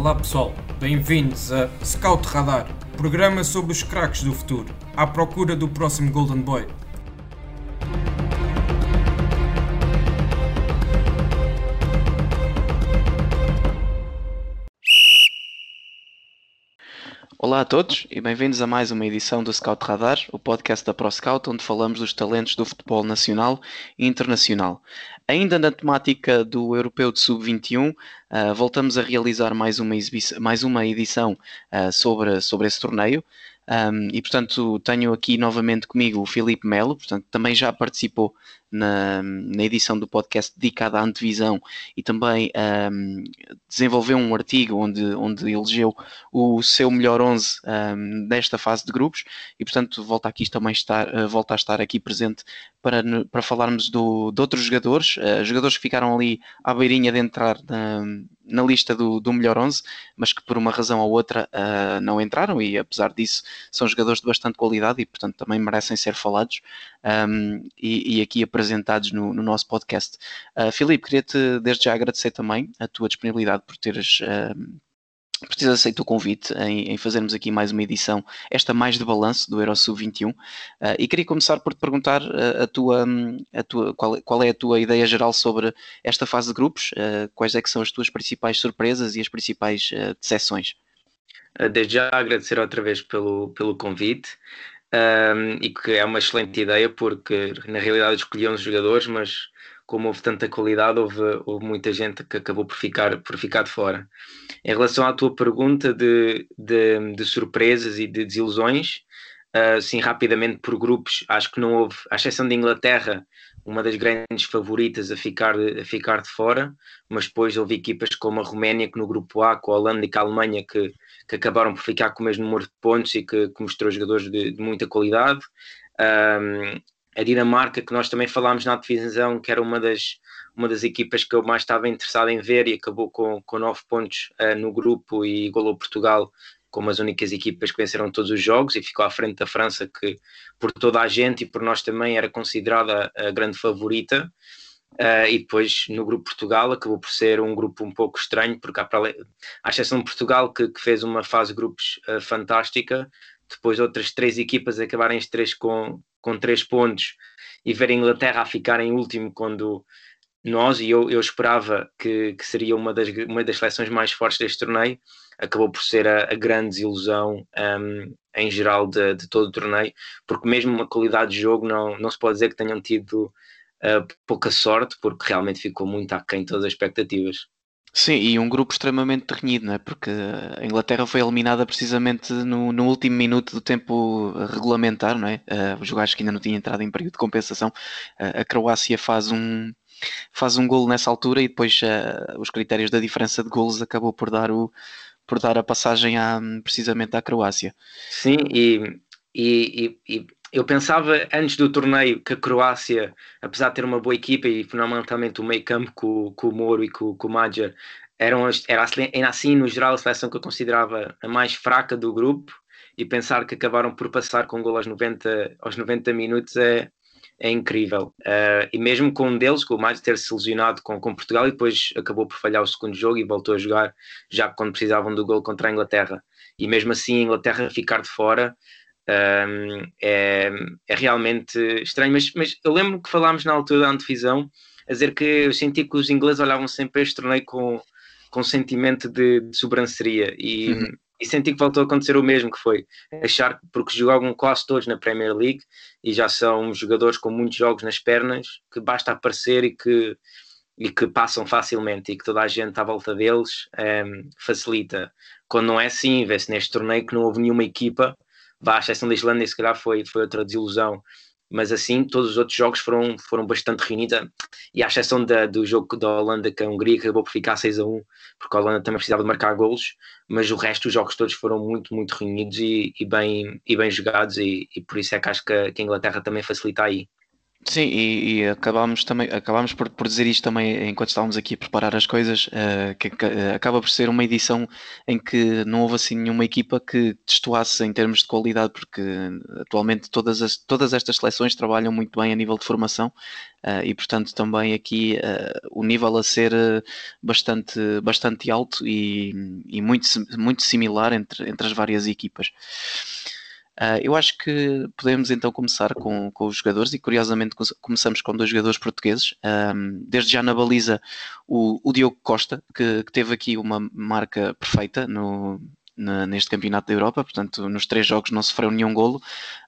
Olá pessoal, bem-vindos a Scout Radar, programa sobre os craques do futuro, à procura do próximo Golden Boy. Olá a todos e bem-vindos a mais uma edição do Scout Radar, o podcast da ProScout, onde falamos dos talentos do futebol nacional e internacional. Ainda na temática do Europeu de Sub-21, uh, voltamos a realizar mais uma, mais uma edição uh, sobre, sobre esse torneio. Um, e portanto tenho aqui novamente comigo o Filipe Melo, portanto também já participou na, na edição do podcast dedicada à antevisão. E também um, desenvolveu um artigo onde, onde elegeu o seu melhor 11 um, desta fase de grupos. E portanto volta aqui também estar, uh, volta a estar aqui presente para, para falarmos do, de outros jogadores, uh, jogadores que ficaram ali à beirinha de entrar na, na lista do, do melhor 11, mas que por uma razão ou outra uh, não entraram. E apesar disso são jogadores de bastante qualidade e portanto também merecem ser falados um, e, e, aqui apresentados no, no nosso podcast. Uh, Filipe, queria-te desde já agradecer também a tua disponibilidade por teres por teres aceito o convite em, em, fazermos aqui mais uma edição, esta mais de balanço do Eurosub 21. Uh, e queria começar por te perguntar uh, a tua, a tua, qual, qual, é a tua ideia geral sobre esta fase de grupos, uh, quais é que são as tuas principais surpresas e as principais uh, decepções? Desde já agradecer outra vez pelo, pelo convite um, e que é uma excelente ideia porque na realidade escolhi uns jogadores, mas como houve tanta qualidade, houve, houve muita gente que acabou por ficar, por ficar de fora. Em relação à tua pergunta de, de, de surpresas e de desilusões, uh, sim, rapidamente por grupos, acho que não houve, à exceção de Inglaterra, uma das grandes favoritas a ficar, a ficar de fora, mas depois houve equipas como a Roménia, que no grupo A, com a Holanda e com a Alemanha, que, que acabaram por ficar com o mesmo número de pontos e que, que mostrou jogadores de, de muita qualidade. Um, a Dinamarca, que nós também falámos na divisão, que era uma das, uma das equipas que eu mais estava interessado em ver e acabou com, com nove pontos uh, no grupo e igualou Portugal como as únicas equipas que venceram todos os jogos e ficou à frente da França, que por toda a gente e por nós também era considerada a grande favorita. Uh, e depois no grupo Portugal acabou por ser um grupo um pouco estranho, porque há para, à exceção de Portugal, que, que fez uma fase de grupos uh, fantástica, depois outras três equipas acabarem as três com, com três pontos e ver a Inglaterra a ficar em último quando nós, e eu, eu esperava que, que seria uma das, uma das seleções mais fortes deste torneio, acabou por ser a, a grande desilusão um, em geral de, de, todo o torneio, porque mesmo uma qualidade de jogo não, não se pode dizer que tenham tido uh, pouca sorte, porque realmente ficou muito aquém de todas as expectativas. Sim, e um grupo extremamente renhido, não é? Porque a Inglaterra foi eliminada precisamente no, no último minuto do tempo regulamentar, não é? Uh, os jogadores que ainda não tinham entrado em período de compensação. Uh, a Croácia faz um, faz um golo nessa altura e depois uh, os critérios da diferença de golos acabou por dar o, por dar a passagem à, precisamente à Croácia. Sim, e, e, e, eu pensava antes do torneio que a Croácia, apesar de ter uma boa equipa e fundamentalmente o meio campo com, com o Moro e com, com o Madjer, eram, era, assim no geral a seleção que eu considerava a mais fraca do grupo e pensar que acabaram por passar com gol aos 90, aos 90 minutos é, é incrível. Uh, e mesmo com um deles, com o Matos ter se lesionado com, com Portugal e depois acabou por falhar o segundo jogo e voltou a jogar já quando precisavam do gol contra a Inglaterra. E mesmo assim a Inglaterra ficar de fora um, é, é, realmente estranho. Mas, mas eu lembro que falámos na altura da antevisão a dizer que eu senti que os ingleses olhavam sempre este torneio com, com sentimento de, de sobranceria e, uhum e senti que voltou a acontecer o mesmo, que foi achar que porque jogam quase todos na Premier League e já são jogadores com muitos jogos nas pernas, que basta aparecer e que, e que passam facilmente e que toda a gente à volta deles um, facilita. Quando não é assim, vê-se neste torneio que não houve nenhuma equipa, vá, à exceção da Islândia, se calhar foi, foi outra desilusão, mas assim todos os outros jogos foram, foram bastante reunidos. E à exceção da, do jogo da Holanda que a Hungria acabou por ficar 6 a 1 porque a Holanda também precisava de marcar golos mas o resto dos jogos todos foram muito, muito reunidos e, e bem, e bem jogados. E, e, por isso é que acho que a, que a Inglaterra também facilita aí. Sim, e, e acabámos também acabámos por, por dizer isto também enquanto estávamos aqui a preparar as coisas, uh, que, que uh, acaba por ser uma edição em que não houve assim nenhuma equipa que destoasse em termos de qualidade, porque atualmente todas, as, todas estas seleções trabalham muito bem a nível de formação uh, e portanto também aqui o nível a ser bastante, bastante alto e, e muito, muito similar entre, entre as várias equipas. Uh, eu acho que podemos então começar com, com os jogadores e curiosamente começamos com dois jogadores portugueses. Um, desde já na baliza o, o Diogo Costa, que, que, teve aqui uma marca perfeita no, neste campeonato da Europa, portanto nos três jogos não sofreu nenhum golo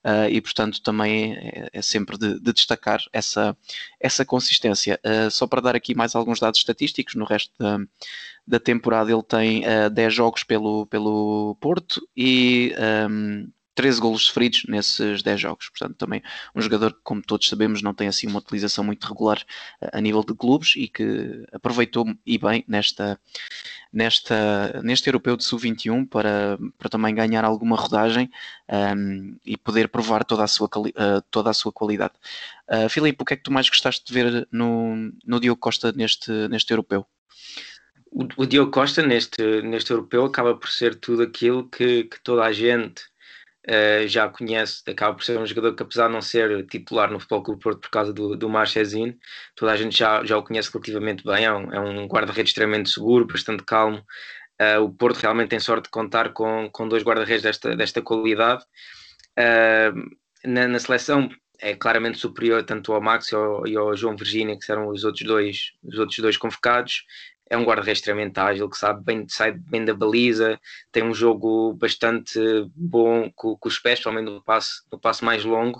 uh, e portanto também é, é sempre de, de, destacar essa, essa consistência. Uh, só para dar aqui mais alguns dados estatísticos, no resto da, da temporada ele tem uh, 10 jogos pelo, pelo Porto e um, 13 golos sofridos nesses 10 jogos. Portanto, também um jogador que, como todos sabemos, não tem assim uma utilização muito regular eh, a nível de clubes e que aproveitou e bem nesta, nesta, neste europeu de sub-21 para, para também ganhar alguma rodagem um, ehm, e poder provar toda a sua, uh, toda a sua qualidade. Uh, Filipe, o que é que tu mais gostaste de ver no, no Diogo Costa neste, neste europeu? O, o Diogo Costa neste, neste europeu acaba por ser tudo aquilo que, que toda a gente uh, já conhece, acaba por ser um jogador que apesar de não ser titular no Futebol Clube Porto por causa do, do Marchesin, toda a gente já, já o conhece relativamente bem, é um, é um guarda-redes extremamente seguro, bastante calmo, uh, o Porto realmente tem sorte de contar com, com dois guarda-redes desta, desta qualidade, uh, na, na seleção é claramente superior tanto ao Max e ao, e ao, João Virgínia, que eram os outros dois, os outros dois convocados é um guarda-redes extremamente ágil, que sabe bem, sai bem da baliza, tem um jogo bastante bom com, com os pés, principalmente no passo, no passo mais longo.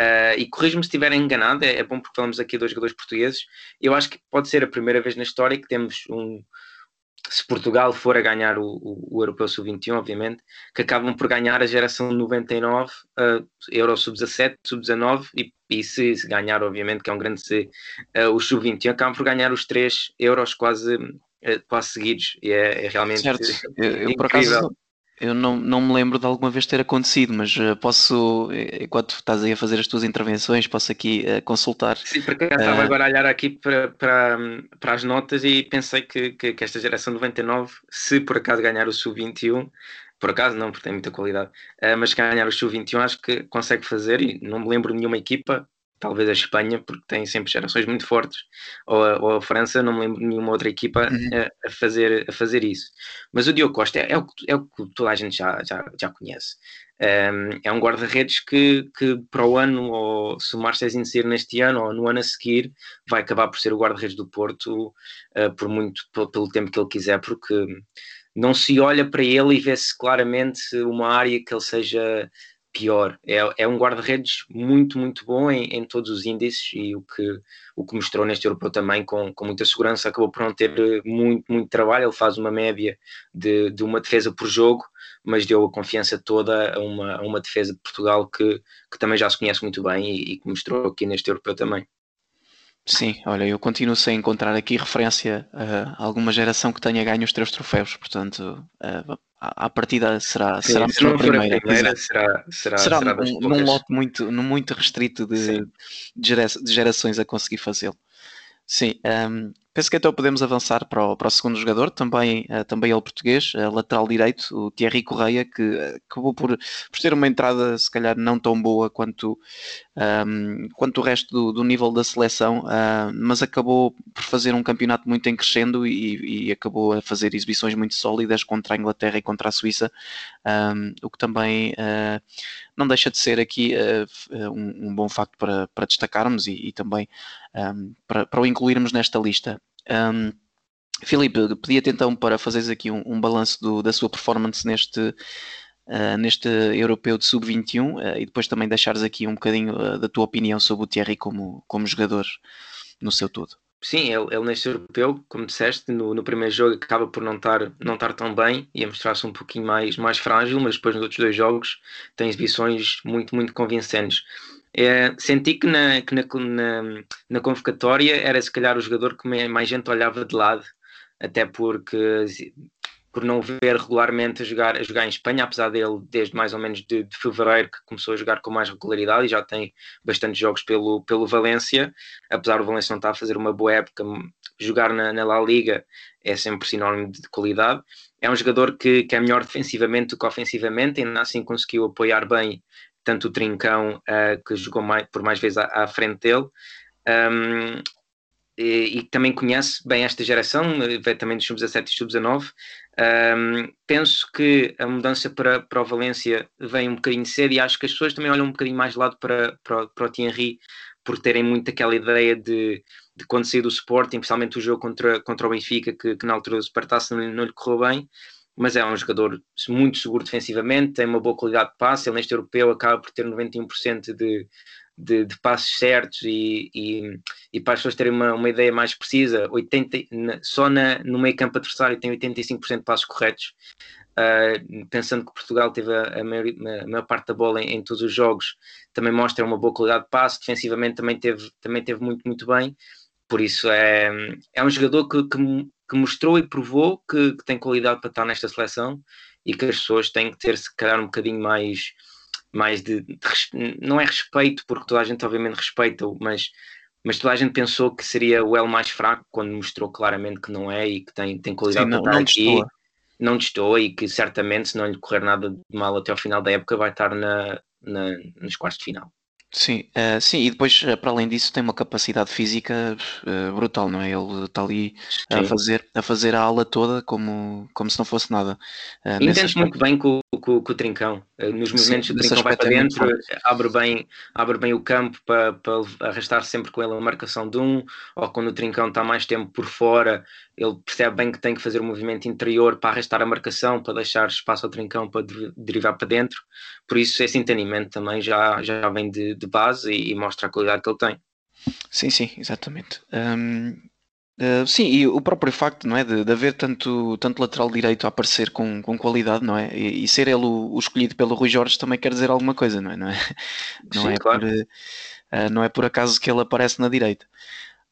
Uh, e corrijo-me se estiver enganado, é, é, bom porque falamos aqui dois jogadores portugueses. Eu acho que pode ser a primeira vez na história que temos um, se Portugal for a ganhar o, o, o Europeu Sub-21, obviamente, que acabam por ganhar a geração 99, uh, Euro Sub-17, Sub-19 e, e se, se, ganhar, obviamente, que é um grande se, uh, o Sub-21, acabam por ganhar os três Euros quase, uh, quase seguidos e é, é realmente certo. Eu, eu, por acaso, eu não, não me lembro de alguma vez ter acontecido, mas uh, posso, enquanto estás aí a fazer as tuas intervenções, posso aqui uh, consultar. Sim, porque eu estava agora a olhar aqui para, para, para as notas e pensei que, que, que esta geração 99, se por acaso ganhar o Sub-21, por acaso não, porque tem muita qualidade, uh, mas ganhar o Sub-21 acho que consegue fazer e não me lembro de nenhuma equipa talvez a Espanha, porque tem sempre gerações muito fortes, ou a, ou a França, não me lembro de nenhuma outra equipa uhum. a, a, fazer, a fazer isso. Mas o Diogo Costa é, é, o, é o que toda a gente já, já, já conhece. Um, é um guarda-redes que, que para o ano, ou se o Marcelo sair neste ano, ou no ano a seguir, vai acabar por ser o guarda-redes do Porto uh, por muito, pelo tempo que ele quiser, porque não se olha para ele e vê-se claramente uma área que ele seja pior. É, é um guarda-redes muito, muito bom em, em, todos os índices e o que, o que mostrou neste europeu também com, com muita segurança. Acabou por não ter muito, muito trabalho. Ele faz uma média de, de uma defesa por jogo, mas deu a confiança toda a uma, a uma defesa de Portugal que, que também já se conhece muito bem e, e que mostrou aqui neste europeu também. Sim, olha, eu continuo sem encontrar aqui referência a alguma geração que tenha ganho os três troféus, portanto, uh, à partida será, Sim, será se a primeira. A primeira será, será, será, será num, num lote muito, muito restrito de, de gerações a conseguir fazê-lo. Sim, um, penso que então podemos avançar para o, para o segundo jogador, também, uh, também ele português, uh, lateral direito, o Thierry Correia, que uh, acabou por, por ter uma entrada se calhar não tão boa quanto, um, quanto o resto do, do nível da seleção, mas acabou por fazer um campeonato muito em crescendo e, e, acabou a fazer exibições muito sólidas contra a Inglaterra e contra a Suíça, um, o que também não deixa de ser aqui um, um, bom facto para, para destacarmos e, e também para, para o incluirmos nesta lista. Um, Filipe, pedia-te então para fazeres aqui um, um balanço da sua performance neste, uh, neste europeu de sub-21 uh, e depois também deixares aqui um bocadinho uh, da tua opinião sobre o Thierry como, como jogador no seu todo. Sim, ele, ele neste europeu, como disseste, no, no primeiro jogo acaba por não estar, não estar tão bem e a mostrar-se um pouquinho mais, mais frágil, mas depois nos outros dois jogos tem exibições muito, muito convincentes. É, senti que, na, que na, na, na, convocatória era se calhar o jogador que mais gente olhava de lado, até porque por não ver regularmente a jogar, a jogar em Espanha, apesar dele desde mais ou menos de, de, fevereiro que começou a jogar com mais regularidade e já tem bastantes jogos pelo, pelo Valência, apesar do Valência não estar a fazer uma boa época, jogar na, na La Liga é sempre sinónimo de qualidade. É um jogador que, que é melhor defensivamente do que ofensivamente, ainda assim conseguiu apoiar bem tanto o Trincão, uh, que jogou mais, por mais vezes à, à frente dele. Um, e, e, também conhece bem esta geração, veio também dos sub-17 e sub-19. Um, penso que a mudança para, para o Valência vem um bocadinho cedo e acho que as pessoas também olham um bocadinho mais de lado para, para, para o Thierry por terem muito aquela ideia de, de quando sair do Sporting, principalmente o jogo contra, contra o Benfica, que, que na altura do Supertaça não, não lhe correu bem, mas é um jogador muito seguro defensivamente, tem uma boa qualidade de passe, ele neste europeu acaba por ter 91% de, de, de passos certos e, e, e, para as pessoas terem uma, uma ideia mais precisa, 80, só na, no meio campo adversário tem 85% de passos corretos. Uh, pensando que Portugal teve a, a, maior, a maior, parte da bola em, em, todos os jogos, também mostra uma boa qualidade de passe, defensivamente também teve, também teve muito, muito bem. Por isso é, é um jogador que, que, que mostrou e provou que, que, tem qualidade para estar nesta seleção e que as pessoas têm que ter, se calhar, um bocadinho mais mais de, de, não é respeito, porque toda a gente obviamente respeita, mas, mas toda a gente pensou que seria o L mais fraco quando mostrou claramente que não é e que tem, tem qualidade Sim, não, para estar não aqui. Destoa. Não estou e que certamente, se não lhe correr nada de mal até ao final da época, vai estar na, na nos quartos de final. Sim, uh, sim, e depois, uh, para além disso, tem uma capacidade física uh, brutal, não é? Ele está ali a fazer, a fazer a ala toda como, como se não fosse nada. Uh, Entende muito bem com, com, com o Trincão. nos movimentos do Trincão vai para é dentro, abre bem, abre bem o campo para, para arrastar sempre com ele a marcação de um, ou quando o Trincão está mais tempo por fora, ele percebe bem que tem que fazer um movimento interior para arrastar a marcação, para deixar espaço ao Trincão para derivar para dentro. Por isso, esse entendimento também já, já vem de, de base e, e, mostra a qualidade que ele tem. Sim, sim, exatamente. Um, uh, eh, sim, e o próprio facto não é, de, de, haver tanto, tanto lateral direito a aparecer com, com qualidade, não é? E, e ser ele o, o, escolhido pelo Rui Jorge também quer dizer alguma coisa, não é? Não é, não sim, é, claro. por, uh, não é por acaso que ele aparece na direita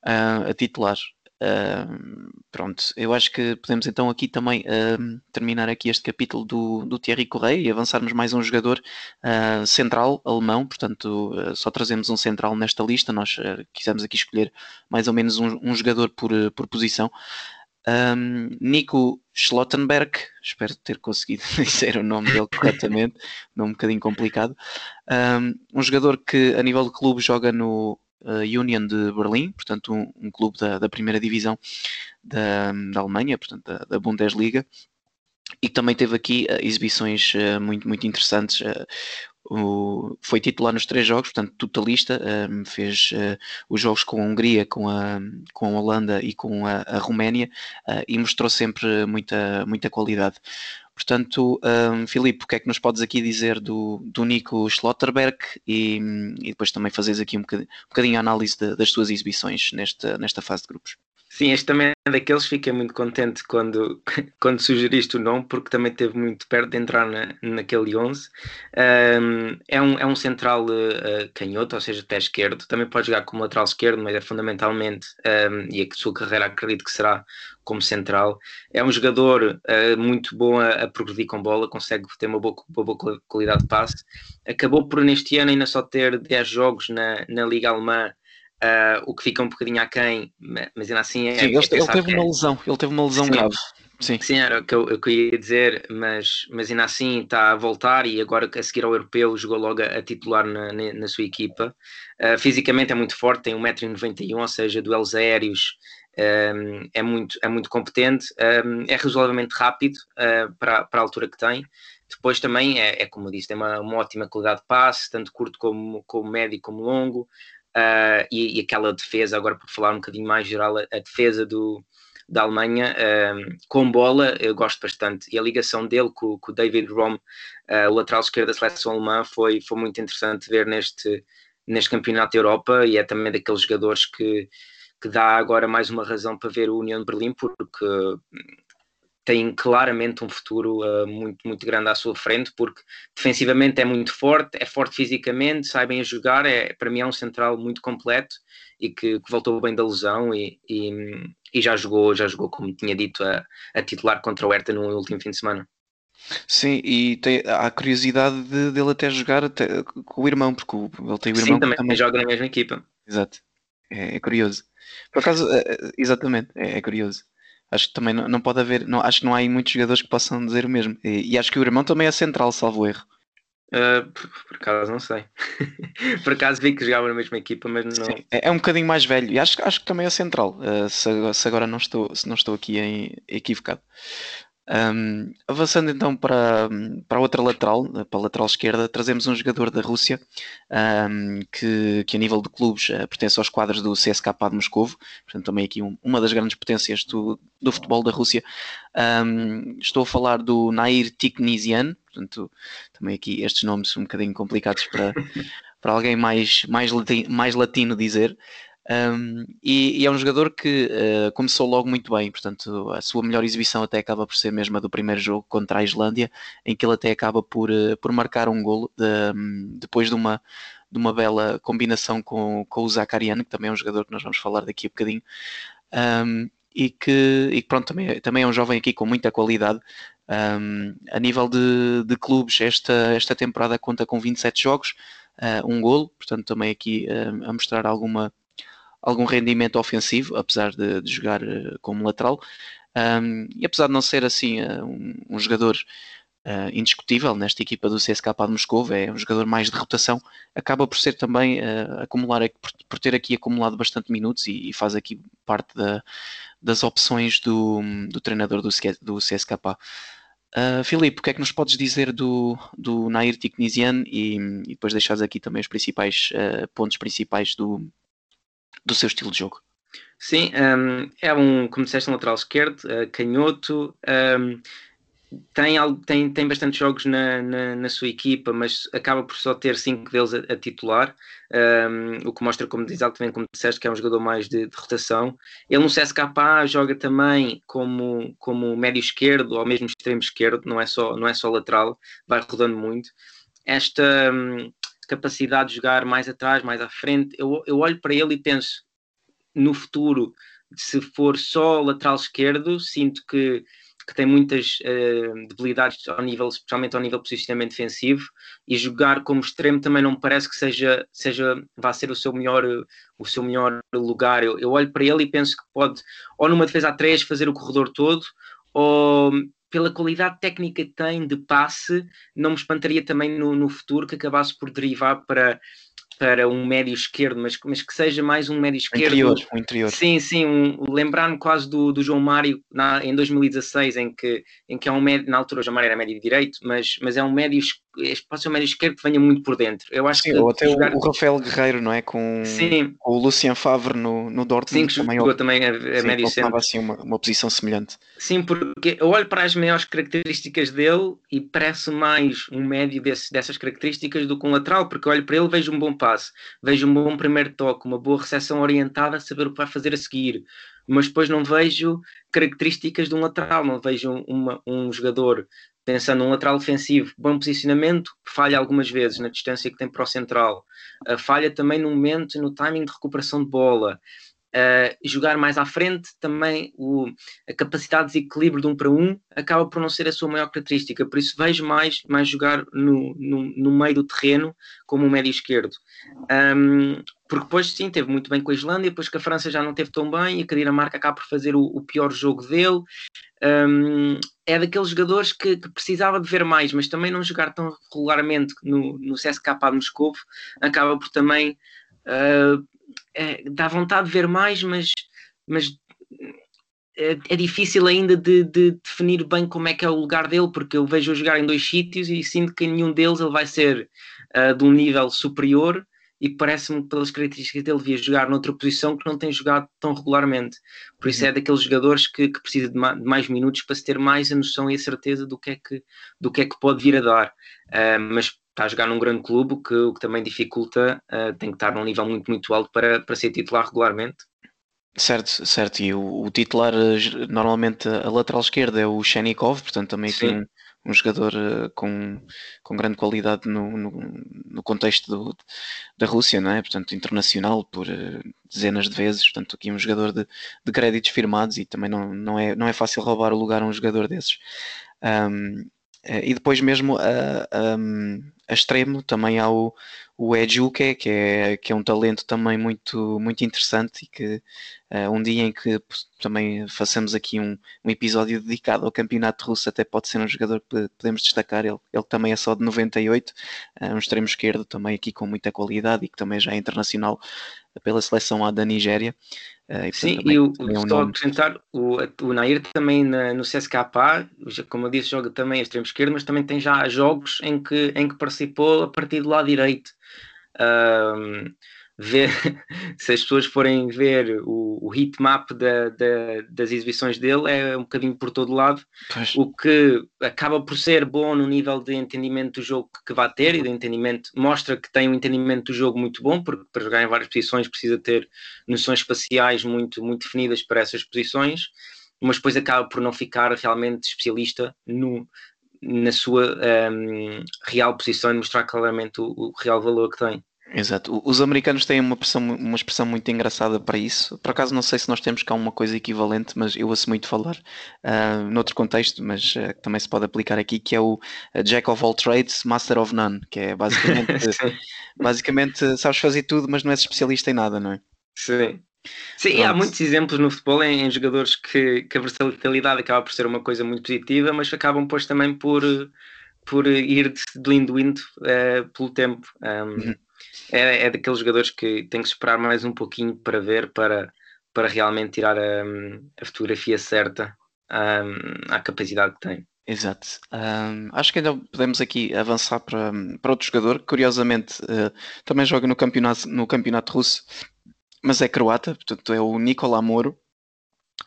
uh, a titular. Pronto, eu acho que podemos então aqui também uh, terminar aqui este capítulo do, do Thierry Correia e avançarmos mais um jogador uh, central alemão, portanto só trazemos um central nesta lista, nós quisemos aqui escolher mais ou menos um, um jogador por, por posição. Um, Nico Schlottenberg, espero ter conseguido dizer o nome dele corretamente, nome um bocadinho complicado. Um, um jogador que a nível de clube joga no Union de Berlim, portanto um, um clube da, da, primeira divisão da, da Alemanha, portanto da, da, Bundesliga, e também teve aqui uh, exibições uh, muito, muito interessantes. Uh, o, foi titular nos três jogos, portanto totalista, um, fez os jogos com a Hungria, com a, com a Holanda e com a, a Roménia e mostrou sempre muita, muita qualidade. Portanto, um, Filipe, o que é que nos podes aqui dizer do, do Nico Schlotterberg e, e depois também fazeres aqui um bocadinho, um bocadinho a análise de, das tuas exibições nesta, nesta fase de grupos? Sim, este também é daqueles, fiquei muito contente quando, quando sugeriste o nome, porque também esteve muito perto de entrar na, naquele 11. Um, é, um, é um central uh, canhoto, ou seja, pé esquerdo, também pode jogar como lateral esquerdo, mas é fundamentalmente, um, e a sua carreira acredito que será como central. É um jogador uh, muito bom a, a, progredir com bola, consegue ter uma boa, uma boa qualidade de passe. Acabou por neste ano ainda só ter 10 jogos na, na Liga Alemã Uh, o que fica um bocadinho aquém, mas ainda assim é. Sim, ele, é ele teve uma lesão, ele teve uma lesão sim, grave. Sim. sim, era o que eu, eu queria dizer, mas, mas ainda assim está a voltar e agora a seguir ao europeu jogou logo a, a titular na, na, na, sua equipa. Uh, fisicamente é muito forte, tem 1,91m, ou seja, duelos aéreos um, é, muito, é muito competente, um, é razoavelmente rápido uh, para, para a altura que tem. Depois também é, é como eu disse, tem uma, uma ótima qualidade de passe, tanto curto como, como médio como longo. Uh, e, e, aquela defesa, agora por falar um bocadinho mais geral, a, a defesa do, da Alemanha uh, com bola, eu gosto bastante. E a ligação dele com, com o David Rom, uh, o lateral esquerdo da seleção alemã, foi, foi muito interessante ver neste, neste campeonato da Europa e é também daqueles jogadores que, que dá agora mais uma razão para ver o União de Berlim, porque tem claramente um futuro uh, muito, muito grande à sua frente, porque defensivamente é muito forte, é forte fisicamente, sai bem a jogar, é, para mim é um central muito completo e que, que voltou bem da lesão e, e, e, já jogou, já jogou, como tinha dito, a, a titular contra o Hertha no último fim de semana. Sim, e tem, há a curiosidade de, dele até jogar até, com o irmão, porque ele tem o irmão Sim, também, também joga na mesma equipa. Exato, é, é curioso. Por acaso, é, exatamente, é, é, curioso. Acho que também não, não pode haver, não, acho que não há muitos jogadores que possam dizer o mesmo. E, e acho que o irmão também é central, salvo erro. Uh, por, por, acaso não sei. por acaso vi que jogava na mesma equipa, mas não. Sim, é, é, um bocadinho mais velho e acho, acho que também é central. Uh, se, se, agora não estou, se não estou aqui em, equivocado. Um, avançando então para, para a outra lateral, para a lateral esquerda, trazemos um jogador da Rússia um, que, que, a nível de clubes uh, pertence aos quadros do CSKA de Moscou, portanto, também aqui um, uma das grandes potências do, do futebol da Rússia. Estou a falar do Nair Tiknisian, portanto, também aqui estes nomes um bocadinho complicados para, para alguém mais, mais, latino, mais latino dizer. Um, e, e, é um jogador que uh, começou logo muito bem, portanto, a sua melhor exibição até acaba por ser mesmo a do primeiro jogo contra a Islândia, em que ele até acaba por, uh, por marcar um golo de, um, depois de uma, de uma bela combinação com, com o Zakarian, que também é um jogador que nós vamos falar daqui a bocadinho. Um, e que, e pronto, também, é, também é um jovem aqui com muita qualidade. Um, a nível de, de clubes, esta, esta temporada conta com 27 jogos, uh, um golo, portanto, também aqui uh, a mostrar alguma, algum rendimento ofensivo, apesar de, de jogar uh, como lateral. Um, e apesar de não ser assim uh, um, um, jogador uh, indiscutível nesta equipa do CSKA de Moscou, é um jogador mais de rotação, acaba por ser também acumular, por, por, ter aqui acumulado bastante minutos e, e faz aqui parte da, das opções do, do treinador do, do CSKA. Uh, Filipe, o que é que nos podes dizer do, do Nair Tiknisian e, e depois deixares aqui também os principais uh, pontos principais do, do seu estilo de jogo. Sim, um, é um, como disseste, um lateral esquerdo, uh, canhoto, um, tem, tem, tem bastante jogos na, na, na, sua equipa, mas acaba por só ter cinco deles a, a titular, um, o que mostra, como exatamente como disseste, que é um jogador mais de, de, rotação. Ele no CSKA joga também como, como médio esquerdo ou mesmo extremo esquerdo, não é só, não é só lateral, vai rodando muito. Esta, um, capacidade de jogar mais atrás, mais à frente. Eu, eu olho para ele e penso no futuro, se for só lateral esquerdo, sinto que, que tem muitas uh, debilidades ao nível, especialmente ao nível de posicionamento defensivo, e jogar como extremo também não me parece que seja, seja vá ser o seu melhor, o seu melhor lugar. Eu, eu olho para ele e penso que pode, ou numa defesa a três, fazer o corredor todo, ou pela qualidade técnica que tem de passe, não me espantaria também no, no futuro que acabasse por derivar para para um médio esquerdo, mas, mas que seja mais um médio esquerdo. Interior, um interior. Sim, sim, um, lembrar-me quase do, do João Mário na, em 2016, em que, em que é um médio, na altura o João Mário era médio direito, mas, mas é um médio pode ser um médio esquerdo que venha muito por dentro. Eu acho Sim, que ou até jogar... o, Rafael Guerreiro, não é? Com, Sim. o Lucien Favre no, no Dortmund. Sim, que também jogou também a, a Sim, médio centro. assim uma, uma posição semelhante. Sim, porque eu olho para as maiores características dele e parece mais um médio desse, dessas características do que um lateral, porque olho para ele vejo um bom passe, vejo um bom primeiro toque, uma boa recepção orientada a saber o que vai fazer a seguir, mas depois não vejo características de um lateral, não vejo uma, um jogador pensando num lateral ofensivo, bom posicionamento, falha algumas vezes na distância que tem para o central, uh, falha também no momento, no timing de recuperação de bola, uh, jogar mais à frente, também o, a capacidade de desequilíbrio de um para um acaba por não ser a sua maior característica, por isso vejo mais, mais jogar no, no, no meio do terreno como um médio esquerdo. Um, porque depois sim, teve muito bem com a Islândia, depois que a França já não teve tão bem e a Dinamarca acaba por fazer o, o pior jogo dele. Um, é daqueles jogadores que, que, precisava de ver mais, mas também não jogar tão regularmente no, no CSKA de Moscou acaba por também uh, é, vontade de ver mais, mas, mas é, é difícil ainda de, de, definir bem como é que é o lugar dele, porque eu vejo-o jogar em dois sítios e sinto que em nenhum deles ele vai ser uh, de um nível superior e parece-me pelas características dele devia jogar noutra posição que não tem jogado tão regularmente. Por isso uhum. é daqueles jogadores que, que precisa de, ma de, mais minutos para se ter mais a noção e a certeza do que é que, do que, é que pode vir a dar. Uh, mas está a jogar num grande clube, que, o que também dificulta, uh, tem que estar num nível muito, muito alto para, para ser titular regularmente. Certo, certo. E o, o titular, eh, normalmente a lateral esquerda é o Shenikov, portanto também aqui um, um jogador uh, com, com grande qualidade no, no, no contexto do, da Rússia, não é? Portanto, internacional por uh, dezenas de vezes. Portanto, aqui um jogador de, de créditos firmados e também não, não, é, não é fácil roubar o lugar a um jogador desses. Um, e depois mesmo a, a, a extremo também há o, o Ejuke, que é, que é um talento também muito, muito interessante e que uh, um dia em que também façamos aqui um, um episódio dedicado ao campeonato russo até pode ser um jogador que podemos destacar, ele, ele também é só de 98, uh, eh, um extremo esquerdo também aqui com muita qualidade e que também já é internacional pela seleção A da Nigéria. Uh, e, Sim, e o, é um só acrescentar, o, o Nair também na, no CSKA, como eu disse, joga também extremo esquerdo, mas também tem já jogos em que, em que participou a partir do lado direito. Um, ver, se as pessoas forem ver o, o heatmap da, da, das exibições dele, é um bocadinho por todo lado, pois. o que acaba por ser bom no nível de entendimento do jogo que vai ter e de entendimento, mostra que tem um entendimento do jogo muito bom, porque para jogar em várias posições precisa ter noções espaciais muito, muito definidas para essas posições, mas depois acaba por não ficar realmente especialista no, na sua um, real posição e mostrar claramente o, o, real valor que tem. Exato. Os americanos têm uma expressão, uma expressão muito engraçada para isso. Por acaso não sei se nós temos cá uma coisa equivalente, mas eu ouço muito falar uh, noutro contexto, mas uh, também se pode aplicar aqui, que é o Jack of all trades, master of none, que é basicamente, basicamente sabes fazer tudo, mas não és especialista em nada, não é? Sim. Sim, há muitos exemplos no futebol em, em, jogadores que, que a versatilidade acaba por ser uma coisa muito positiva, mas acabam depois também por, por ir de lindo indo uh, pelo tempo. Um, uhum. É, é daqueles jogadores que tem que esperar mais um pouquinho para ver, para, para realmente tirar a, a fotografia certa um, à capacidade que tem. Exato. Um, acho que ainda podemos aqui avançar para, para outro jogador que curiosamente uh, também joga no campeonato, no campeonato russo mas é croata, portanto é o Nicola Moro,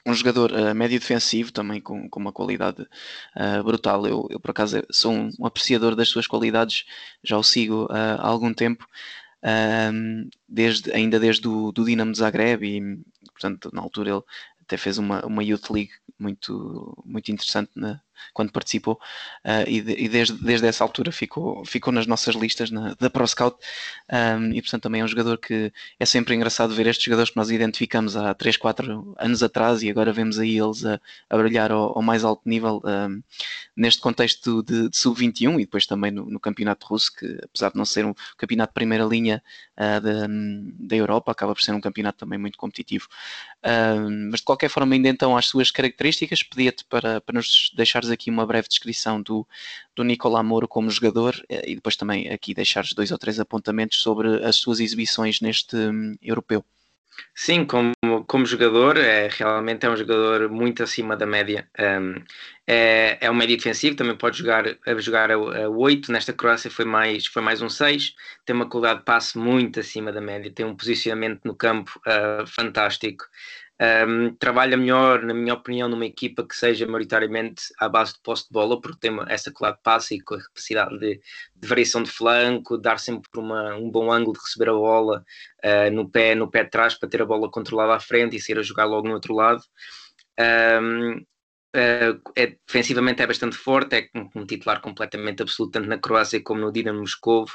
um jogador uh, médio defensivo também com, com uma qualidade uh, brutal. Eu, eu, por acaso sou um, um, apreciador das suas qualidades, já o sigo há algum tempo, desde, ainda desde o do Dinamo de Zagreb e portanto na altura ele até fez uma, uma Youth League muito, muito interessante na, quando participou uh, e, de, e, desde, desde essa altura ficou, ficou nas nossas listas na, da Pro Scout. Um, e portanto também é um jogador que é sempre engraçado ver estes jogadores que nós identificamos há 3, 4 anos atrás e agora vemos aí eles a, a brilhar ao, ao, mais alto nível um, neste contexto de, de sub-21 e depois também no, no, campeonato russo que apesar de não ser um campeonato de primeira linha uh, da, da Europa acaba por ser um campeonato também muito competitivo. Uh, mas de qualquer forma ainda então as suas características pedia-te para, para nos deixar aqui uma breve descrição do, do Nicolás Moro como jogador eh, e depois também aqui deixares dois ou três apontamentos sobre as suas exibições neste um, europeu. Sim, como, como jogador, é, realmente é um jogador muito acima da média. Um, é, é um médio defensivo, também pode jogar jogar a, a 8. Nesta Croácia foi mais, foi mais um 6. Tem uma qualidade de passe muito acima da média, tem um posicionamento no campo uh, fantástico um, trabalha melhor, na minha opinião, numa equipa que seja maioritariamente à base de posse de bola, porque tem essa qualidade de passe e com a capacidade de, de variação de flanco, dar sempre uma, um bom ângulo de receber a bola uh, no, pé, no pé de trás para ter a bola controlada à frente e sair a jogar logo no outro lado. Um, Uh, é, defensivamente é bastante forte, é um, um, titular completamente absoluto, tanto na Croácia como no Dinamo Moscovo.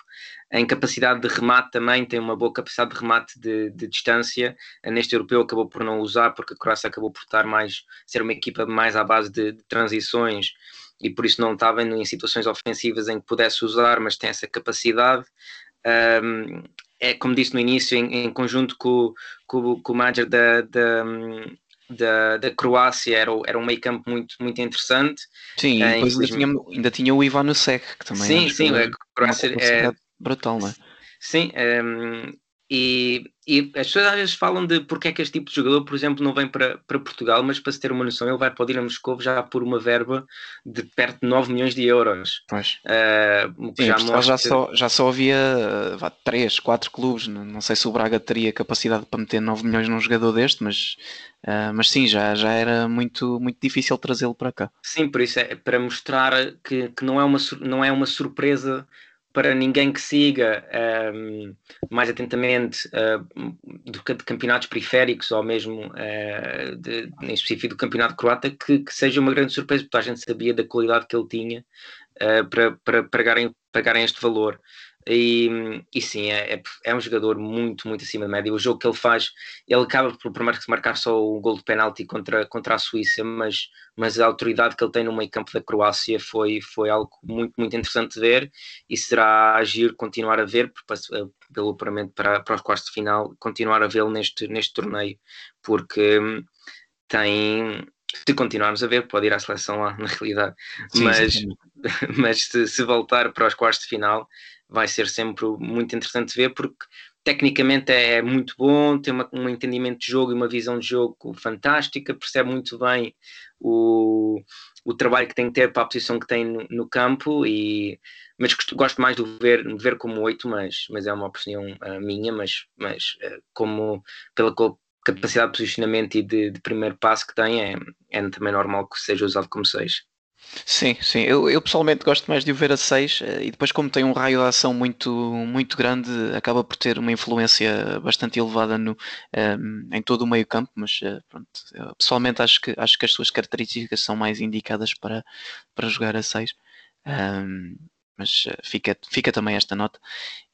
Em capacidade de remate também, tem uma boa capacidade de remate de, de distância. Uh, neste europeu acabou por não usar, porque a Croácia acabou por estar mais, ser uma equipa mais à base de, de transições e por isso não estava em, em, situações ofensivas em que pudesse usar, mas tem essa capacidade. Um, é como disse no início, em, em conjunto com, com, com o manager da, da da, da Croácia era, era um meio campo muito, muito interessante. Sim, uh, depois ainda, tinha, ainda tinha o Ivan Sek, que também sim, sim, a Croácia é brutal, não é? Sim, um, ehm, e, e as pessoas às vezes falam de porque é que este tipo de jogador, por exemplo, não vem para, para Portugal, mas para se ter uma noção, ele vai poder ir a Moscou já por uma verba de perto de 9 milhões de euros. Pois. Uh, Sim, já, mostra... já, só, já só havia vá, 3, 4 clubes. Não sei se o Braga teria capacidade para meter 9 milhões num jogador deste, mas, uh, mas sim, já, já era muito, muito difícil trazê-lo para cá. Sim, por isso é para mostrar que, que não, é uma, não é uma surpresa para ninguém que siga um, mais atentamente uh, do, de campeonatos periféricos ou mesmo uh, de, em específico do campeonato croata que, que, seja uma grande surpresa, porque a gente sabia da qualidade que ele tinha uh, para, para pagarem, pagarem este valor. E, e sim, é, é, é, um jogador muito, muito acima da média. O jogo que ele faz, ele acaba por, marcar só o gol de penalti contra, contra a Suíça, mas, mas a autoridade que ele tem no meio campo da Croácia foi, foi algo muito, muito interessante de ver e será agir continuar a ver, pelo apuramento para, para os quartos de final, continuar a vê-lo neste, neste torneio, porque hum, tem, se continuarmos a ver, pode ir à seleção lá na realidade, sim, mas, sim. mas se, se, voltar para os quartos de final, vai ser sempre muito interessante ver, porque tecnicamente é muito bom, tem uma, um entendimento de jogo e uma visão de jogo fantástica, percebe muito bem o, o trabalho que tem que ter para a posição que tem no, no campo, e, mas gosto mais de ver, de ver como oito, mas, mas é uma opinião uh, minha, mas, mas uh, como pela capacidade de posicionamento e de, de primeiro passo que tem, é, é também normal que seja usado como seis. Sim, sim. Eu, eu, pessoalmente gosto mais de o ver a 6 eh, e depois, como tem um raio de ação muito, muito grande, acaba por ter uma influência bastante elevada no, um, ehm, em todo o meio campo. Mas uh, pronto, pessoalmente acho que, acho que as suas características são mais indicadas para, para jogar a 6. Um, ehm, mas uh, fica, fica também esta nota.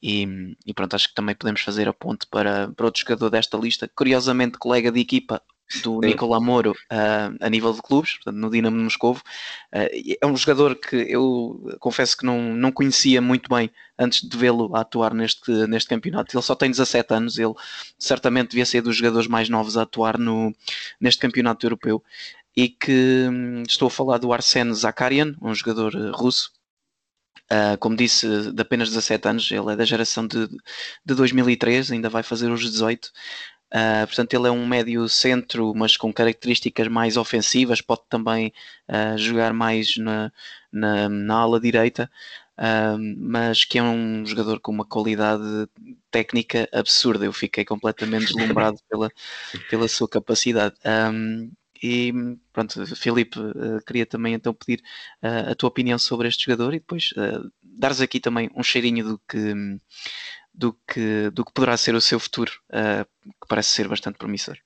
E, e, pronto, acho que também podemos fazer a ponte para, para outro jogador desta lista. Curiosamente, colega de equipa do Nicola Moro uh, a nível de clubes, portanto, no Dinamo de Moscovo. Uh, é um jogador que eu confesso que não, não conhecia muito bem antes de vê-lo atuar neste, neste campeonato. Ele só tem 17 anos, ele certamente devia ser dos jogadores mais novos a atuar no, neste campeonato europeu. E que hum, estou a falar do Arsene Zakarian, um jogador uh, russo, Uh, como disse, de apenas 17 anos, ele é da geração de, de 2003, ainda vai fazer os 18. Uh, portanto, ele é um médio centro, mas com características mais ofensivas, pode também uh, jogar mais na, na, na ala direita, uh, mas que é um jogador com uma qualidade técnica absurda. Eu fiquei completamente deslumbrado pela, pela sua capacidade. Um, e pronto, Filipe, queria também então pedir a tua opinião sobre este jogador e depois dares aqui também um cheirinho do que do que, do que poderá ser o seu futuro, uh, que parece ser bastante promissor.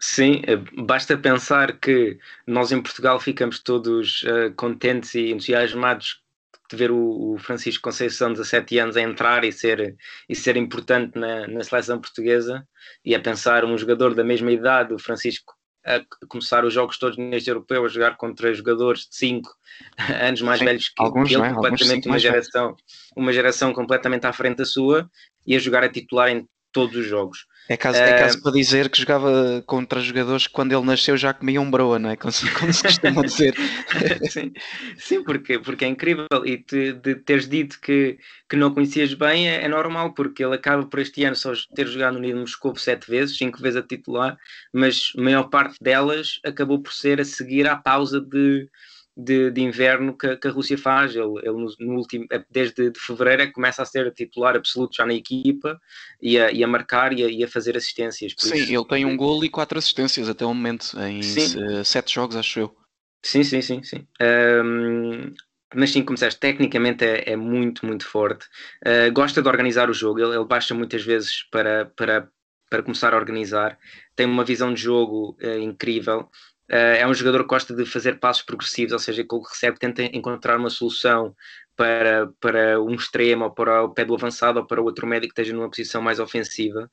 Sim, eh, basta pensar que nós em Portugal ficamos todos uh, contentes e entusiasmados de ver o, o, Francisco Conceição, 17 anos, a entrar e ser, e ser importante na, na seleção portuguesa, e a pensar um jogador da mesma idade, o Francisco, a começar os jogos todos neste europeu, a jogar contra jogadores de 5 anos mais sim, velhos que, alguns, ele, é? completamente uma geração, uma geração completamente à frente da sua, e a jogar a titular em todos os jogos. É caso, é caso uh, para dizer que jogava contra jogadores que quando ele nasceu já comiam broa, não é? Como se, como se costuma dizer. sim, sim porque, porque é incrível. E te, de teres dito que, que não conhecias bem é, é, normal, porque ele acaba por este ano só ter jogado no Unido Moscou sete vezes, cinco vezes a titular, mas a maior parte delas acabou por ser a seguir à pausa de de, de inverno que, que, a Rússia faz. Ele, ele no, no, último, é, desde de fevereiro é que começa a ser titular absoluto já na equipa e a, e a marcar e a, e a, fazer assistências. Sim, isso, ele tem um gol e quatro assistências até o momento, em sim. sete jogos, acho eu. Sim, sim, sim, sim. Um, mas sim, como disseste, tecnicamente é, é muito, muito forte. Uh, gosta de organizar o jogo, ele, ele baixa muitas vezes para, para, para começar a organizar. Tem uma visão de jogo uh, incrível. Uh, é um jogador que gosta de fazer passos progressivos, ou seja, que o que recebe tenta encontrar uma solução para, para um extremo, ou para o pé do avançado, ou para outro médico que esteja numa posição mais ofensiva.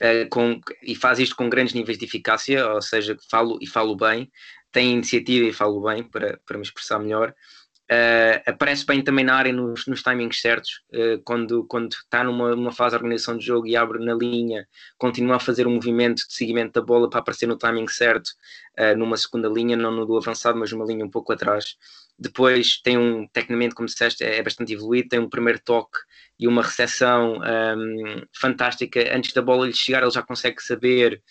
Uh, com, e faz isto com grandes níveis de eficácia, ou seja, falo e falo bem, tem iniciativa e falo bem para, para me expressar melhor. Uh, aparece bem também na área nos, nos timings certos, uh, quando, quando está numa, numa fase de organização de jogo e abre na linha, continua a fazer um movimento de seguimento da bola para aparecer no timing certo, uh, numa segunda linha, não no do avançado, mas numa linha um pouco atrás. Depois tem um, tecnicamente, como disseste, é, é bastante evoluído, tem um primeiro toque e uma recepção um, ehm, fantástica. Antes da bola lhe chegar, ele já consegue saber,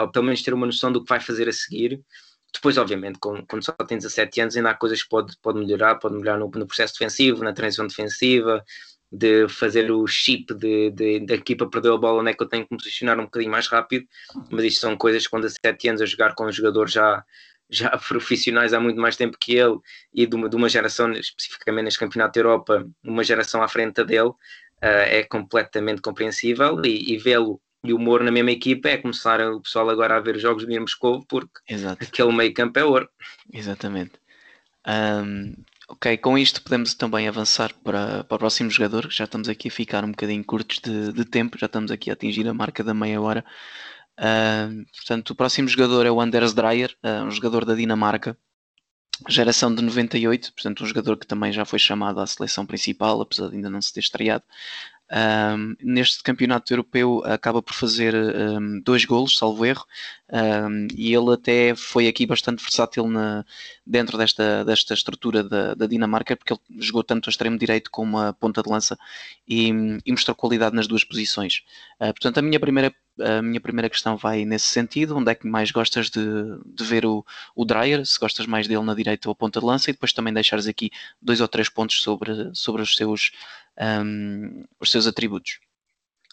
ou pelo menos ter uma noção do que vai fazer a seguir. Depois, obviamente, quando, quando só tem 17 anos, ainda há coisas que pode, pode melhorar, pode melhorar no, no processo defensivo, na transição defensiva, de fazer o chip de, de, da equipa perder a bola, onde é que eu tenho que me posicionar um bocadinho mais rápido, mas isto são coisas que com 17 anos a jogar com um jogador já já profissionais há muito mais tempo que ele e de uma, de uma geração, especificamente neste Campeonato da Europa, uma geração à frente dele, uh, é completamente compreensível e, e vê-lo e o Moro na mesma equipa é começar o pessoal agora a ver os jogos do Moscou porque Exato. aquele meio campo é ouro. Exatamente. Um, ok, com isto podemos também avançar para, para o próximo jogador. Já estamos aqui a ficar um bocadinho curtos de, de tempo, já estamos aqui a atingir a marca da meia hora. Portanto, o próximo jogador é o Anders Dreyer, uh, um jogador da Dinamarca, geração de 98, portanto, um jogador que também já foi chamado à seleção principal, apesar de ainda não se ter estreado. Um, neste campeonato europeu acaba por fazer um, dois golos, salvo erro, um, e ele até foi aqui bastante versátil na, dentro desta, desta estrutura da, da, Dinamarca, porque ele jogou tanto a extremo direito como a ponta de lança e, e mostrou qualidade nas duas posições. Uh, portanto, a minha primeira a minha primeira questão vai nesse sentido. Onde é que mais gostas de, de ver o, o Dreyer? Se gostas mais dele na direita ou ponta de lança, e depois também deixares aqui dois ou três pontos sobre, sobre os seus um, os seus atributos.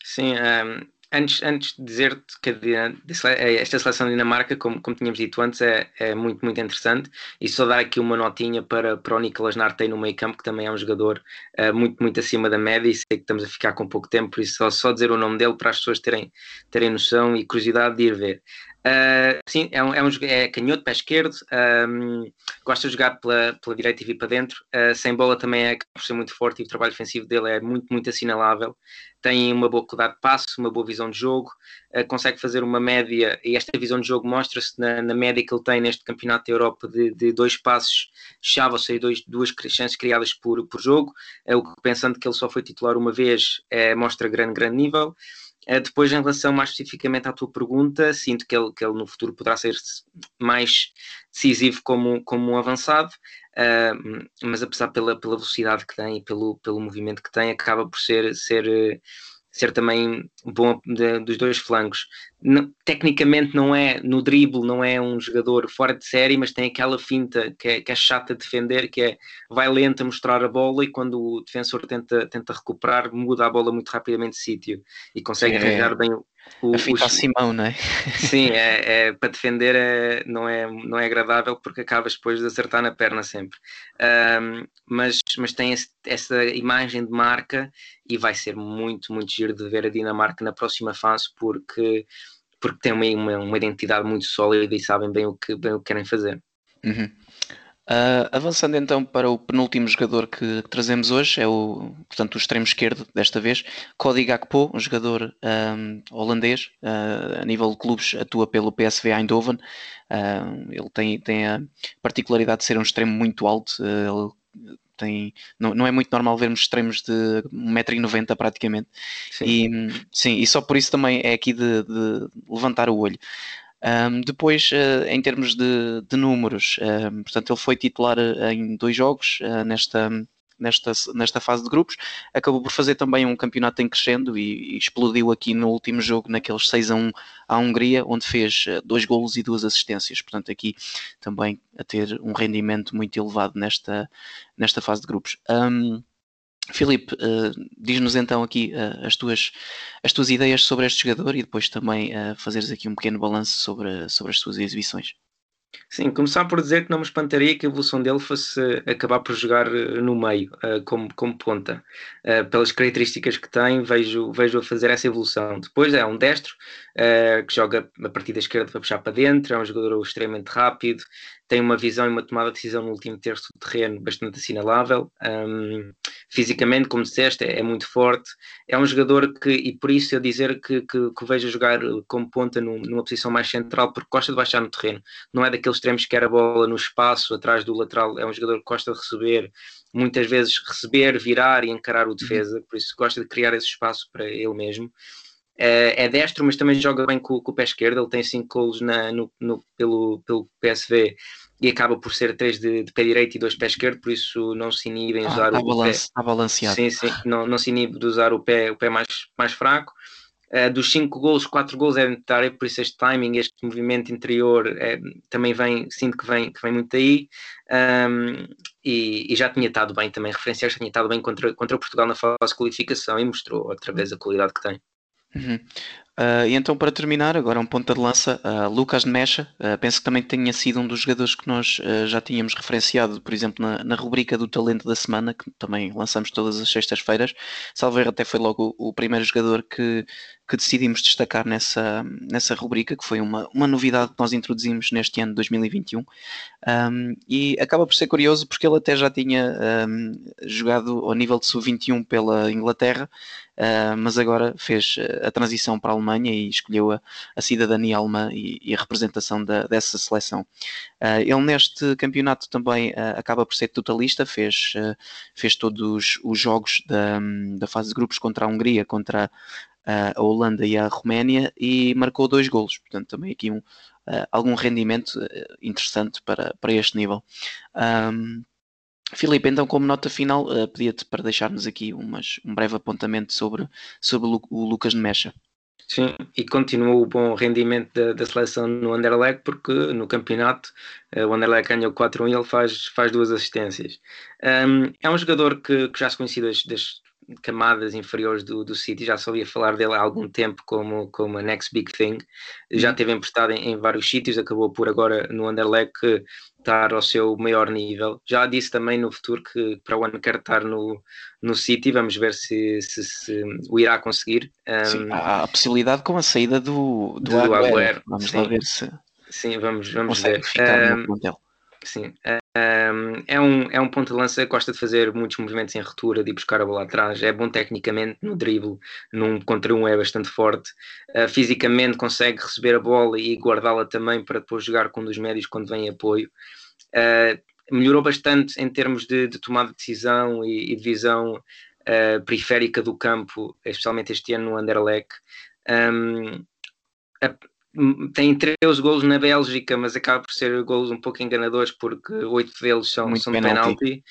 Sim, um, antes, antes de dizer-te que esta seleção de Dinamarca, como, como tínhamos dito antes, é, é muito, muito interessante. E só dar aqui uma notinha para, para o Nicolas Nartey no meio campo, que também é um jogador uh, muito, muito acima da média. E sei que estamos a ficar com pouco tempo, por isso só, só dizer o nome dele para as pessoas terem, terem noção e curiosidade de ir ver. Uh, sim, é, um, é, um, é canhoto, pé esquerdo, um, gosta de jogar pela, pela direita e vir para dentro. Uh, sem bola também é por ser muito forte e o trabalho defensivo dele é muito, muito assinalável. Tem uma boa qualidade de passe, uma boa visão de jogo, uh, consegue fazer uma média, e esta visão de jogo mostra-se na, na, média que ele tem neste Campeonato da Europa de, de dois passos chave, ou seja, dois, duas chances criadas por, por jogo. o que pensando que ele só foi titular uma vez, mostra grande, grande nível. Uh, depois, em relação mais especificamente à tua pergunta, sinto que ele, que ele no futuro poderá ser mais decisivo como, como um avançado, uh, mas apesar pela, pela velocidade que tem e pelo, pelo movimento que tem, acaba por ser, ser ser também bom de, dos dois flancos. Não, tecnicamente não é no drible, não é um jogador fora de série, mas tem aquela finta que é, que é chata de defender, que é vai lento a mostrar a bola e quando o defensor tenta, tenta recuperar, muda a bola muito rapidamente de sítio e consegue é, arranjar bem o, a fita o, Simão, não é? Sim, é, é para defender é, não, é, não é agradável porque acabas depois de acertar na perna sempre. Um, mas, mas tem esse, essa imagem de marca e vai ser muito, muito giro de ver a Dinamarca na próxima fase porque, porque tem uma, uma, uma identidade muito sólida e sabem bem o que, bem o que querem fazer. Uhum. Uh, avançando então para o penúltimo jogador que, trazemos hoje, é o, portanto, o extremo esquerdo desta vez, Cody Gakpo, um jogador um, holandês, uh, a nível de clubes atua pelo PSV Eindhoven, uh, ele tem, tem a particularidade de ser um extremo muito alto, ele tem, não, não é muito normal vermos extremos de 1,90m praticamente, sim. E, sim, e só por isso também é aqui de, de levantar o olho. Um, depois, uh, em termos de, de números, portanto, ele foi titular eh, em dois jogos uh, nesta, nesta, nesta fase de grupos. Acabou por fazer também um campeonato em crescendo e, e explodiu aqui no último jogo, naqueles 6 a 1 à Hungria, onde fez dois golos e duas assistências. Portanto, aqui também a ter um rendimento muito elevado nesta, nesta fase de grupos. Um, Filipe, uh, diz-nos então aqui uh, as, tuas, as tuas ideias sobre este jogador e depois também uh, fazeres aqui um pequeno balanço sobre, sobre as suas exibições. Sim, começar por dizer que não me espantaria que a evolução dele fosse acabar por jogar no meio, como, como ponta. pelas características que tem, vejo, vejo a fazer essa evolução. Depois é um destro, que joga a partir da esquerda para puxar para dentro, é um jogador extremamente rápido, tem uma visão e uma tomada de decisão no último terço do terreno bastante assinalável. Um, fisicamente, como disseste, é, é, muito forte. É um jogador que, e por isso eu dizer que, que, que vejo jogar como ponta num, numa posição mais central, porque gosta de baixar no terreno. Não é daqueles extremos que quer a bola no espaço, atrás do lateral. É um jogador que gosta de receber, muitas vezes receber, virar e encarar o defesa, por isso gosta de criar esse espaço para ele mesmo. É, é destro, mas também joga bem com, com o pé esquerdo. Ele tem 5 golos na, no, no, pelo, pelo PSV e acaba por ser 3 de, de, pé direito e 2 pé esquerdo, por isso não se inibe em ah, usar tá o pé. Está balanceado. Sim, sim, não, não se inibe de usar o pé, o pé mais, mais fraco. Uh, dos 5 gols, 4 gols é de área, por isso este timing, este movimento interior é, também vem, sinto que vem, que vem muito aí. Um, e, e, já tinha estado bem também, referenciar, já tinha estado bem contra, contra Portugal na fase de qualificação e mostrou outra vez a qualidade que tem. Uhum. Uh, e então, para terminar, agora um ponta de lança, uh, Lucas Mecha. Uh, penso que também tenha sido um dos jogadores que nós já tínhamos referenciado, por exemplo, na, na, rubrica do Talento da Semana, que também lançamos todas as sextas-feiras. Salveiro até foi logo o, o primeiro jogador que, que decidimos destacar nessa, nessa rubrica, que foi uma, uma novidade que nós introduzimos neste ano de 2021. Um, e acaba por ser curioso porque ele até já tinha um, jogado ao nível de sub-21 pela Inglaterra uh, mas agora fez a transição para a Alemanha e escolheu a, a cidadania alemã e, e, a representação da, dessa seleção. Uh, ele neste campeonato também uh, acaba por ser totalista, fez, fez todos os jogos da, da fase de grupos contra a Hungria, contra a Holanda e a Roménia e marcou dois golos, portanto também aqui um, algum rendimento interessante para, para este nível. Um, Filipe, então, como nota final, uh, pedia-te para deixarmos aqui umas, um breve apontamento sobre, sobre o, Lucas de Mecha. Sim, e continua o bom rendimento da, da seleção no Anderlecht, porque no campeonato uh, o Anderlecht ganhou 4-1 e ele faz, faz duas assistências. Um, é um jogador que, que já se conhecia das, das camadas inferiores do, do City, já ouvia falar dele há algum tempo como, como a next big thing, já uhum. teve emprestado em, em vários sítios, acabou por agora no Anderlecht estar ao seu maior nível. Já disse também no futuro que para o ano quer estar no, no City, vamos ver se, se, se o irá conseguir. Um, sim, há a possibilidade com a saída do, do, do Agüero. Vamos sim. lá ver se. Sim, vamos, vamos ver. Um, sim, um, é, um, é um ponto de lança, gosta de fazer muitos movimentos em retura, de ir buscar a bola atrás, é bom tecnicamente no drible, num contra um é bastante forte, uh, fisicamente consegue receber a bola e guardá-la também para depois jogar com um dos médios quando vem apoio. Uh, melhorou bastante em termos de, de tomada de decisão e, e de visão uh, periférica do campo, especialmente este ano no Anderlecht. Um, tem 13 golos na Bélgica, mas acaba por ser golos um pouco enganadores porque oito deles são, são de penalti.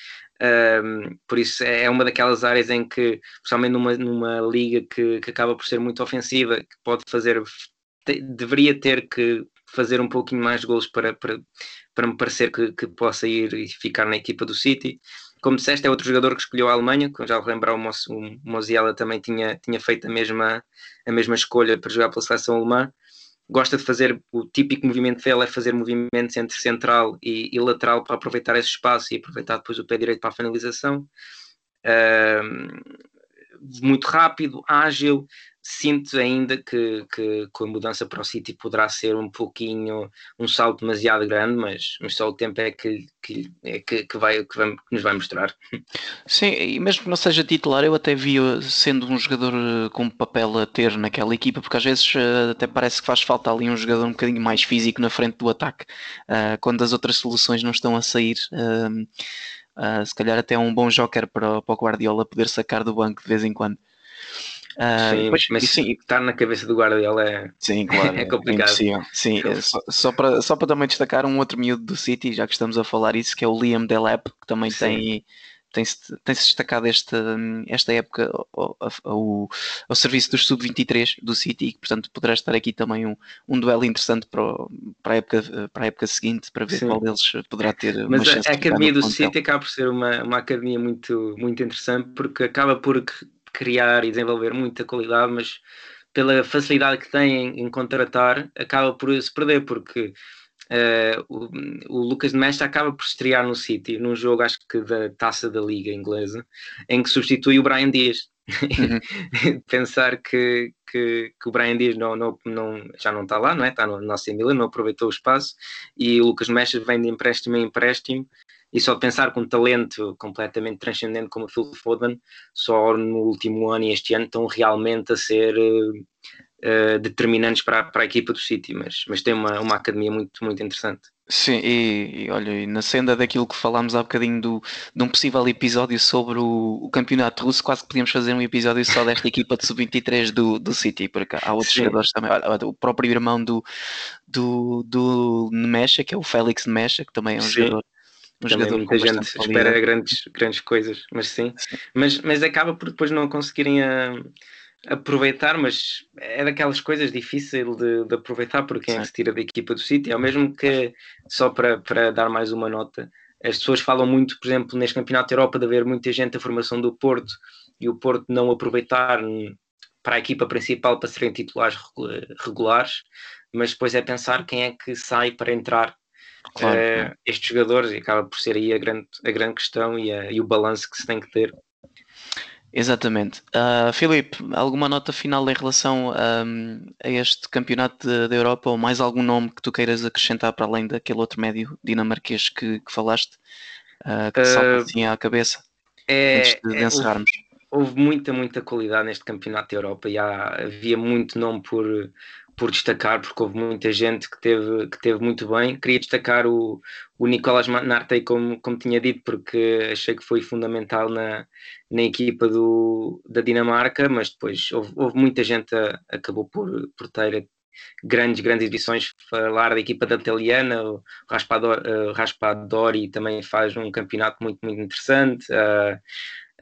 Um, por isso é uma daquelas áreas em que, principalmente numa, numa liga que, que acaba por ser muito ofensiva, que pode fazer, te, deveria ter que fazer um pouquinho mais de golos para, para, para me parecer que, que possa ir e ficar na equipa do City. Como disseste, é outro jogador que escolheu a Alemanha, como já lembrar, o, Mo, o Moziela também tinha, tinha feito a mesma, a mesma escolha para jogar pela seleção alemã gosta de fazer o típico movimento dele é fazer movimentos entre central e, e, lateral para aproveitar esse espaço e aproveitar depois o pé direito para a finalização. Uh, muito rápido, ágil, sinto ainda que, que, que, a mudança para o City poderá ser um pouquinho, um salto demasiado grande, mas, mas só o tempo é que, que, é que, que, vai, que, vai, que nos vai mostrar. Sim, e mesmo que não seja titular, eu até vi sendo um jogador eh, com papel a ter naquela equipa, porque às vezes eh, até parece que faz falta ali um jogador um bocadinho mais físico na frente do ataque, uh, quando as outras soluções não estão a sair. Se calhar até é um bom joker para, para o Guardiola poder sacar do banco de vez em quando. Sim, depois, mas sim, estar na cabeça do Guardiola é, sim, claro, é complicado. É sim, é só, só, para, só para também destacar um outro miúdo do City, já que estamos a falar isso, que é o Liam Delap, que também sim. tem tem-se tem -se destacado esta, esta época ao, ao, ao serviço dos sub-23 do City, e portanto poderá estar aqui também um, um duelo interessante para, o, para, a época, para a época seguinte, para ver Sim. qual deles poderá ter Mas a, a Academia do City acaba por ser uma, uma academia muito, muito interessante, porque acaba por criar e desenvolver muita qualidade, mas pela facilidade que tem em, contratar, acaba por se perder, porque uh, o, o, Lucas de Mestre acaba por estrear no City, num jogo, acho que da taça da Liga Inglesa, em que substitui o Brian Dias. Uhum. Pensar que, que, que, o Brian Dias não, não, não, já não está lá, não é? Está no nosso Milan, não aproveitou o espaço e o Lucas Mestre vem de empréstimo em empréstimo e só pensar com um talento completamente transcendente como o Phil Foden, só no último ano e este ano estão realmente a ser uh, determinantes para, para a equipa do City, mas, mas tem uma, uma academia muito, muito interessante. Sim, e, e olha, e na senda daquilo que falámos há bocadinho do, de um possível episódio sobre o, o campeonato russo, quase que podíamos fazer um episódio só desta equipa de sub-23 do, do City, porque há outros Sim. jogadores também. Olha, o próprio irmão do, do, do Nemesha, que é o Félix Nemesha, que também é um Sim. jogador um jogador muita gente espera grandes, grandes coisas, mas sim. sim. Mas, mas acaba por depois não conseguirem a, ah, aproveitar, mas é daquelas coisas difíceis de, de aproveitar por quem é que se tira da equipa do City. É o mesmo que, só para, para dar mais uma nota, as pessoas falam muito, por exemplo, neste Campeonato da Europa, de haver muita gente a formação do Porto e o Porto não aproveitar para a equipa principal para serem titulares regulares, mas depois é pensar quem é que sai para entrar claro, uh, estes jogadores e acaba por ser aí a grande, a grande questão e, a, e o balanço que se tem que ter. Exatamente. Uh, Filipe, alguma nota final em relação um, a este campeonato da Europa ou mais algum nome que tu queiras acrescentar para além daquele outro médio dinamarquês que, que falaste, uh, que uh, salta assim à cabeça, é, antes de, de é, encerrarmos? Houve, houve, muita, muita qualidade neste campeonato da Europa e há, havia muito nome por, por destacar, porque houve muita gente que teve, que teve muito bem. Queria destacar o, o Nicolas Nartey, como, como tinha dito, porque achei que foi fundamental na, na equipa do, da Dinamarca, mas depois houve, houve muita gente que acabou por, por ter grandes, grandes edições. Falar da equipa da italiana, o Raspadori, uh, Raspadori também faz um campeonato muito, muito interessante. Uh,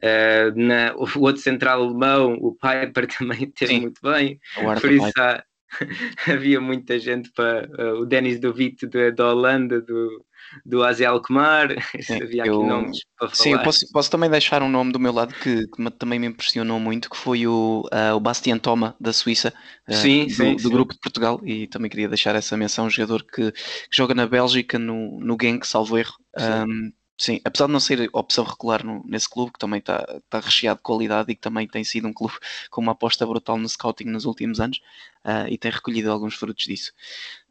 Uh, na, o outro central alemão, o Piper, também teve Sim. muito bem. Por isso há, havia muita gente para uh, o Denis Dovit da Holanda, do, do Aze Alkmaar, havia eu, aqui nomes para falar. Sim, eu posso, posso, também deixar um nome do meu lado que, que também me impressionou muito, que foi o, uh, o Bastian Thoma, da Suíça, uh, sim, do, sim, do grupo de Portugal, e também queria deixar essa menção, um jogador que, que joga na Bélgica, no, no Genk, salvo erro. Um, Sim, apesar de não ser opção regular no, nesse clube, que também está tá recheado de qualidade e que também tem sido um clube com uma aposta brutal no scouting nos últimos anos uh, e tem recolhido alguns frutos disso.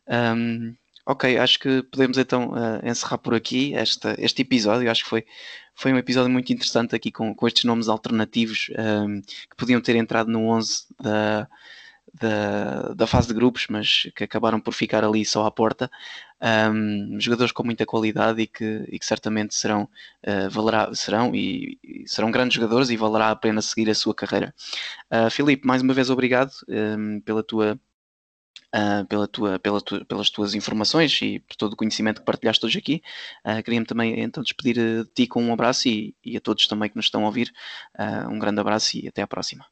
Um, ok, acho que podemos então uh, encerrar por aqui esta, este episódio. Acho que foi, foi um episódio muito interessante aqui com, com estes nomes alternativos um, que podiam ter entrado no 11 da da, da fase de grupos, mas que acabaram por ficar ali só à porta. Um, jogadores com muita qualidade e que, e que certamente serão, uh, valerá, serão e, e, serão grandes jogadores e valerá a pena seguir a sua carreira. Uh, Filipe, mais uma vez obrigado um, pela tua. Uh, pela tua, pela tu, pelas tuas informações e por todo o conhecimento que partilhaste hoje aqui. Uh, Queria-me também então despedir de ti com um abraço e, e, a todos também que nos estão a ouvir. Uh, um grande abraço e até à próxima.